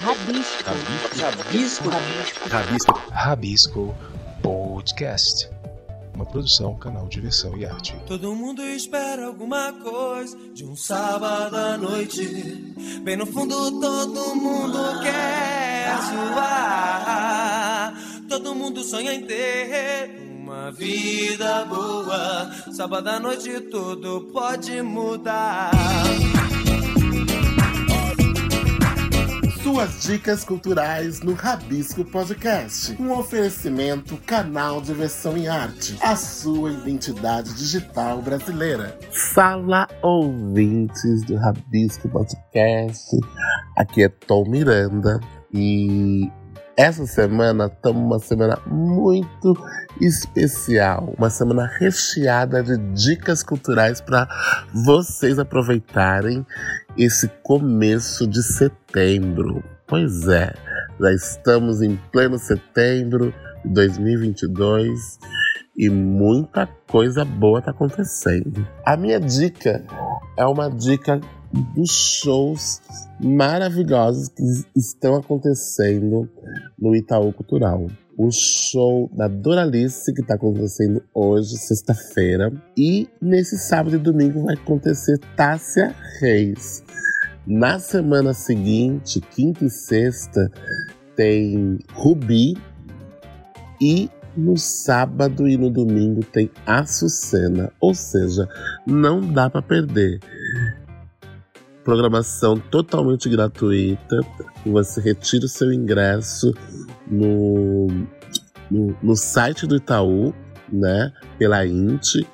Rabisco. Rabisco. Rabisco. Rabisco. Rabisco Podcast. Uma produção, canal Diversão e Arte. Todo mundo espera alguma coisa de um sábado à noite. Bem no fundo, todo mundo quer zoar. Todo mundo sonha em ter uma vida boa. Sábado à noite, tudo pode mudar. Suas dicas culturais no Rabisco Podcast. Um oferecimento canal Diversão em Arte. A sua identidade digital brasileira. Fala ouvintes do Rabisco Podcast. Aqui é Tom Miranda e essa semana estamos uma semana muito especial, uma semana recheada de dicas culturais para vocês aproveitarem esse começo de setembro. Pois é, já estamos em pleno setembro de 2022 e muita coisa boa está acontecendo. A minha dica é uma dica dos shows maravilhosos que estão acontecendo no Itaú Cultural. O show da Doralice, que está acontecendo hoje, sexta-feira. E nesse sábado e domingo vai acontecer Tássia Reis. Na semana seguinte, quinta e sexta, tem Rubi. E no sábado e no domingo tem Açucena. Ou seja, não dá para perder programação totalmente gratuita. Você retira o seu ingresso no, no, no site do Itaú, né? Pela INT.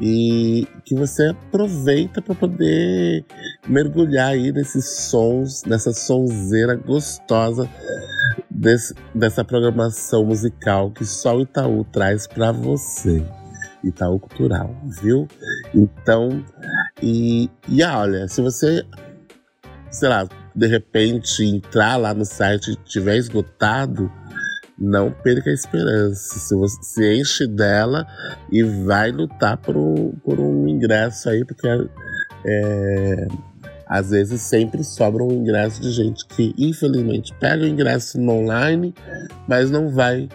E que você aproveita para poder mergulhar aí nesses sons, nessa sonzeira gostosa desse, dessa programação musical que só o Itaú traz para você. Itaú Cultural, viu? Então, e, e olha, se você, sei lá, de repente entrar lá no site e tiver esgotado, não perca a esperança. Se você se enche dela e vai lutar por um, por um ingresso aí, porque é, às vezes sempre sobra um ingresso de gente que, infelizmente, pega o ingresso no online, mas não vai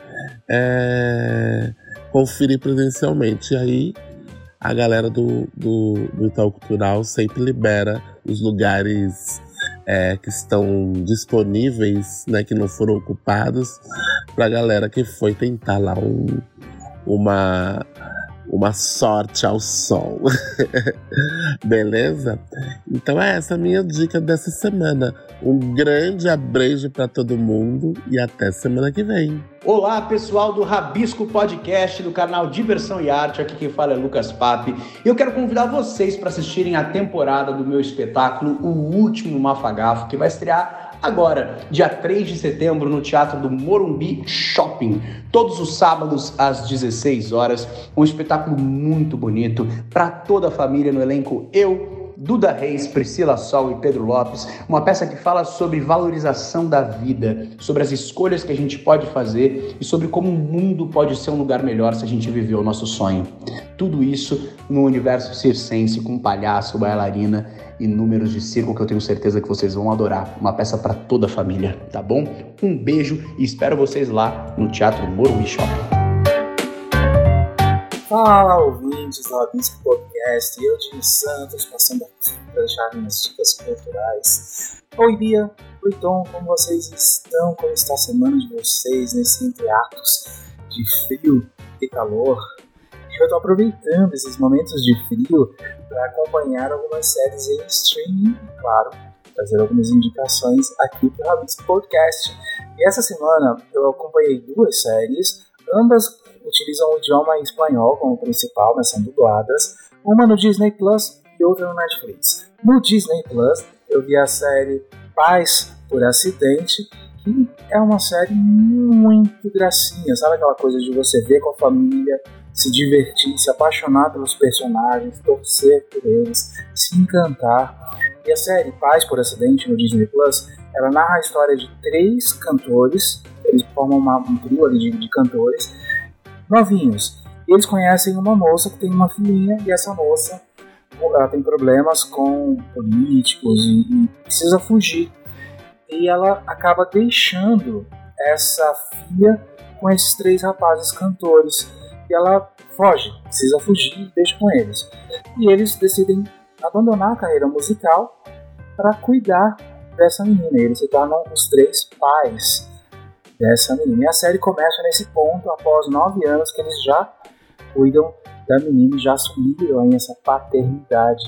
é, conferir presencialmente. E aí a galera do, do, do Itaú Cultural sempre libera os lugares é, que estão disponíveis, né, que não foram ocupados, para a galera que foi tentar lá um, uma, uma sorte ao sol. Beleza? Então é essa a minha dica dessa semana. Um grande abraço para todo mundo e até semana que vem. Olá, pessoal do Rabisco Podcast do canal Diversão e Arte. Aqui quem fala é Lucas Pape. E eu quero convidar vocês para assistirem a temporada do meu espetáculo O Último Mafagafo, que vai estrear agora, dia 3 de setembro, no Teatro do Morumbi Shopping. Todos os sábados às 16 horas. Um espetáculo muito bonito para toda a família no elenco. Eu, Duda Reis, Priscila Sol e Pedro Lopes, uma peça que fala sobre valorização da vida, sobre as escolhas que a gente pode fazer e sobre como o mundo pode ser um lugar melhor se a gente viver o nosso sonho. Tudo isso no universo circense com palhaço, bailarina e números de circo que eu tenho certeza que vocês vão adorar. Uma peça para toda a família, tá bom? Um beijo e espero vocês lá no Teatro Morumbi Shopping. Fala ouvintes do Abisco Podcast, eu, Dini Santos, passando aqui para deixar minhas dicas culturais. Oi Bia, oi Tom, como vocês estão? Como está a semana de vocês nesse entre atos de frio e calor? Eu estou aproveitando esses momentos de frio para acompanhar algumas séries em streaming claro, fazer algumas indicações aqui para o Rabisco Podcast. E essa semana eu acompanhei duas séries, ambas utilizam o idioma espanhol como principal, mas são dubladas, uma no Disney Plus e outra no Netflix. No Disney Plus, eu vi a série Paz por Acidente, que é uma série muito gracinha, sabe aquela coisa de você ver com a família, se divertir, se apaixonar pelos personagens, torcer por eles, se encantar. E a série Paz por Acidente no Disney Plus, ela narra a história de três cantores, eles formam uma, um de, de cantores, novinhos. Eles conhecem uma moça que tem uma filhinha e essa moça ela tem problemas com políticos e, e precisa fugir. e ela acaba deixando essa filha com esses três rapazes cantores. E ela foge, precisa fugir e deixa com eles. E eles decidem abandonar a carreira musical para cuidar dessa menina. Eles se tornam os três pais dessa menina. E a série começa nesse ponto, após nove anos que eles já cuidam da menina e já assumiram essa paternidade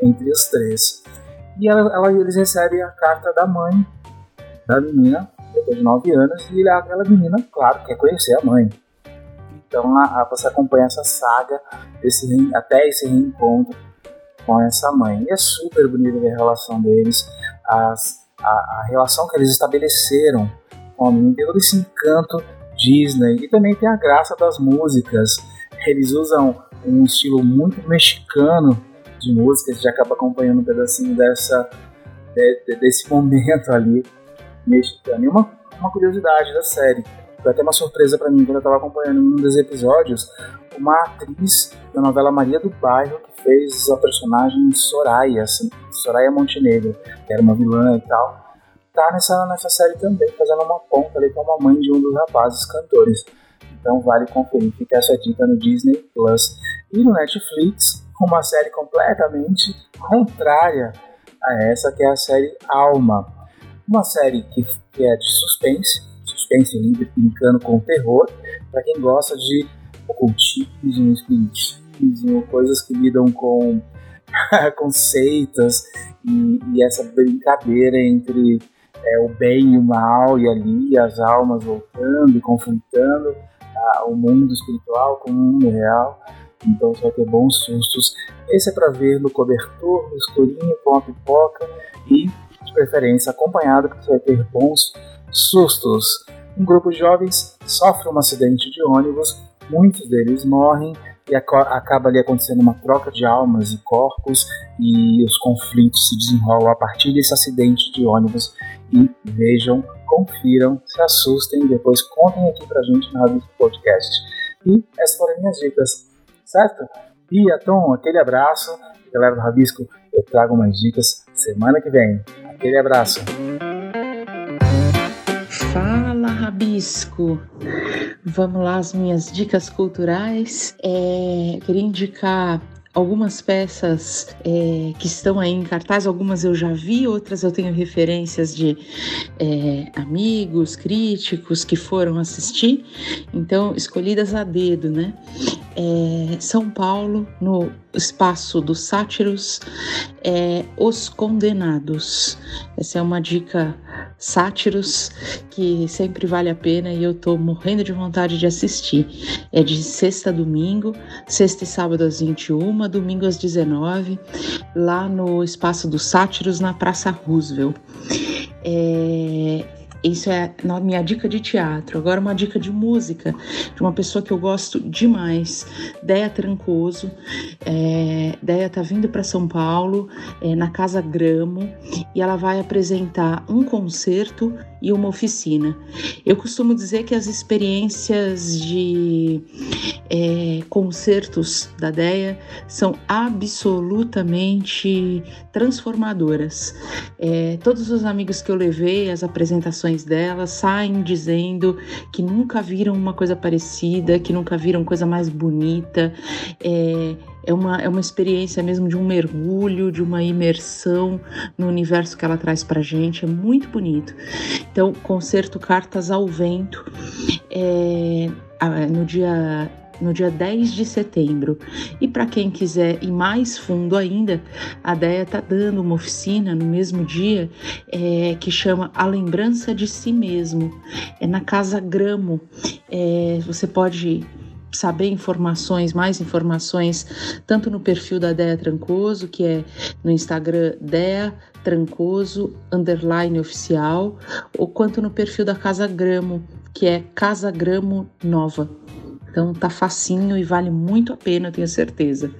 entre os três. E ela, ela, eles recebem a carta da mãe da menina, depois de nove anos, e aquela menina, claro, quer conhecer a mãe. Então a, a, você acompanha essa saga desse, até esse reencontro com essa mãe. E é super bonito ver a relação deles, as, a, a relação que eles estabeleceram menina, tem todo esse encanto Disney e também tem a graça das músicas. Eles usam um estilo muito mexicano de música, gente acaba acompanhando um pedacinho dessa, de, de, desse momento ali mexicano. E uma, uma curiosidade da série, foi até uma surpresa para mim quando eu estava acompanhando um dos episódios, uma atriz da novela Maria do Bairro que fez a personagem Soraya, assim, Soraya Montenegro, que era uma vilã e tal, tá nessa, nessa série também, fazendo uma ponta ali com a mãe de um dos rapazes cantores. Então vale conferir, fica essa dica no Disney Plus. E no Netflix, uma série completamente contrária a essa, que é a série Alma. Uma série que, que é de suspense, suspense livre, brincando com terror, para quem gosta de ocultismo, espiritismo, coisas que lidam com conceitos e, e, essa brincadeira entre é, o bem e o mal, e ali as almas voltando e conflitando ah, o mundo espiritual com o mundo real. Então você vai ter bons sustos. Esse é para ver no cobertor, no escurinho, com a pipoca e, de preferência, acompanhado, porque você vai ter bons sustos. Um grupo de jovens sofre um acidente de ônibus, muitos deles morrem e acaba ali acontecendo uma troca de almas e corpos e os conflitos se desenrolam a partir desse acidente de ônibus e vejam, confiram, se assustem e depois contem aqui pra gente no Rabisco Podcast. E essas foram minhas dicas, certo? Bia, Tom, aquele abraço. Galera do Rabisco, eu trago mais dicas semana que vem. Aquele abraço. Fala, Rabisco! Vamos lá, as minhas dicas culturais. É, queria indicar algumas peças é, que estão aí em cartaz, algumas eu já vi, outras eu tenho referências de é, amigos, críticos que foram assistir, então escolhidas a dedo, né? É, São Paulo, no espaço dos sátiros, é, Os Condenados. Essa é uma dica sátiros que sempre vale a pena e eu tô morrendo de vontade de assistir. É de sexta a domingo, sexta e sábado às 21, domingo às 19, lá no espaço dos sátiros na Praça Roosevelt. É, isso é minha dica de teatro. Agora, uma dica de música de uma pessoa que eu gosto demais, Deia Trancoso. É, Deia tá vindo para São Paulo, é, na Casa Gramo, e ela vai apresentar um concerto e uma oficina. Eu costumo dizer que as experiências de é, concertos da DEA são absolutamente transformadoras. É, todos os amigos que eu levei, as apresentações dela, saem dizendo que nunca viram uma coisa parecida, que nunca viram coisa mais bonita. É, é uma, é uma experiência mesmo de um mergulho, de uma imersão no universo que ela traz pra gente, é muito bonito. Então, concerto Cartas ao Vento, é, no dia no dia 10 de setembro. E para quem quiser ir mais fundo ainda, a DEA está dando uma oficina no mesmo dia é, que chama A Lembrança de Si Mesmo. É na Casa Gramo. É, você pode saber informações, mais informações, tanto no perfil da Dea Trancoso, que é no Instagram Dea Trancoso underline oficial, ou quanto no perfil da Casa Gramo, que é Casa Gramo Nova. Então tá facinho e vale muito a pena, tenho certeza.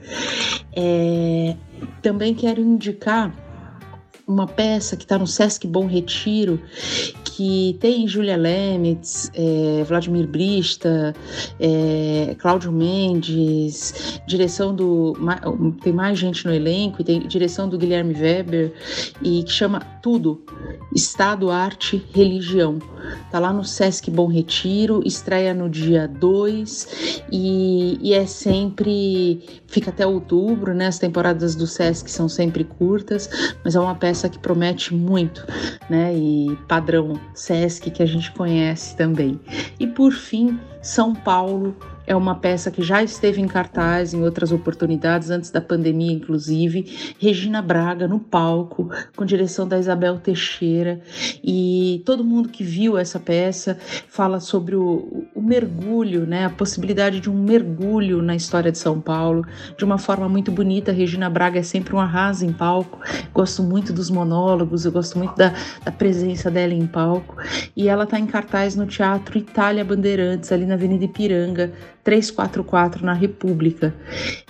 É, também quero indicar uma peça que está no Sesc Bom Retiro, que tem Julia Lemitz, é, Vladimir Brista, é, Cláudio Mendes, direção do. Tem mais gente no elenco, e tem direção do Guilherme Weber, e que chama Tudo: Estado, Arte, Religião. Tá lá no Sesc Bom Retiro, estreia no dia 2 e, e é sempre. Fica até outubro, né? As temporadas do Sesc são sempre curtas, mas é uma peça que promete muito, né? E padrão Sesc que a gente conhece também. E por fim, São Paulo é uma peça que já esteve em cartaz em outras oportunidades, antes da pandemia, inclusive. Regina Braga no palco, com direção da Isabel Teixeira. E todo mundo que viu essa peça fala sobre o, o mergulho, né? a possibilidade de um mergulho na história de São Paulo, de uma forma muito bonita. Regina Braga é sempre um arraso em palco. Gosto muito dos monólogos, eu gosto muito da, da presença dela em palco. E ela está em cartaz no Teatro Itália Bandeirantes, ali na Avenida Ipiranga 344 na República.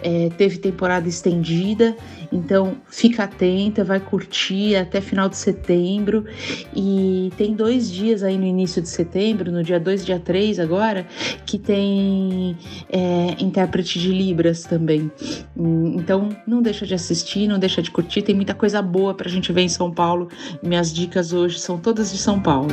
É, teve temporada estendida, então fica atenta, vai curtir até final de setembro. E tem dois dias aí no início de setembro, no dia 2 dia 3 agora, que tem é, intérprete de Libras também. Então não deixa de assistir, não deixa de curtir, tem muita coisa boa pra gente ver em São Paulo. Minhas dicas hoje são todas de São Paulo.